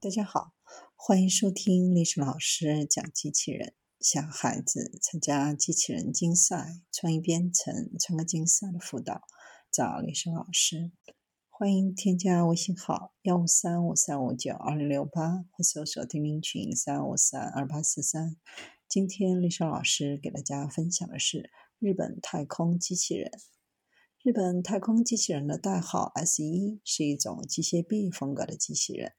大家好，欢迎收听历史老师讲机器人。想孩子参加机器人竞赛、创意编程、创客竞赛的辅导，找历史老师。欢迎添加微信号幺五三五三五九二零六八，或搜索钉钉群三五三二八四三。今天历史老师给大家分享的是日本太空机器人。日本太空机器人的代号 S 一是一种机械臂风格的机器人，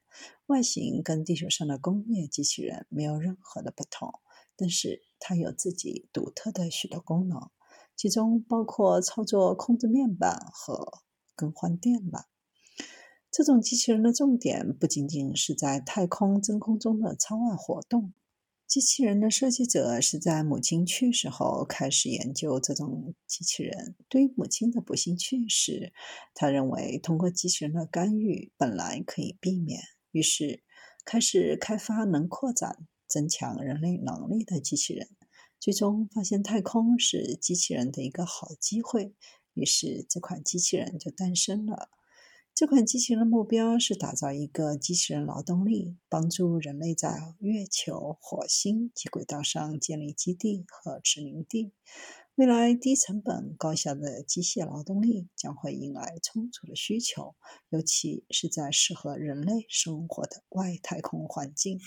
外形跟地球上的工业机器人没有任何的不同，但是它有自己独特的许多功能，其中包括操作控制面板和更换电缆。这种机器人的重点不仅仅是在太空真空中的舱外活动。机器人的设计者是在母亲去世后开始研究这种机器人。对于母亲的不幸去世，他认为通过机器人的干预本来可以避免，于是开始开发能扩展、增强人类能力的机器人。最终发现太空是机器人的一个好机会，于是这款机器人就诞生了。这款机器人的目标是打造一个机器人劳动力，帮助人类在月球、火星及轨道上建立基地和殖民地。未来低成本、高效的机械劳动力将会迎来充足的需求，尤其是在适合人类生活的外太空环境。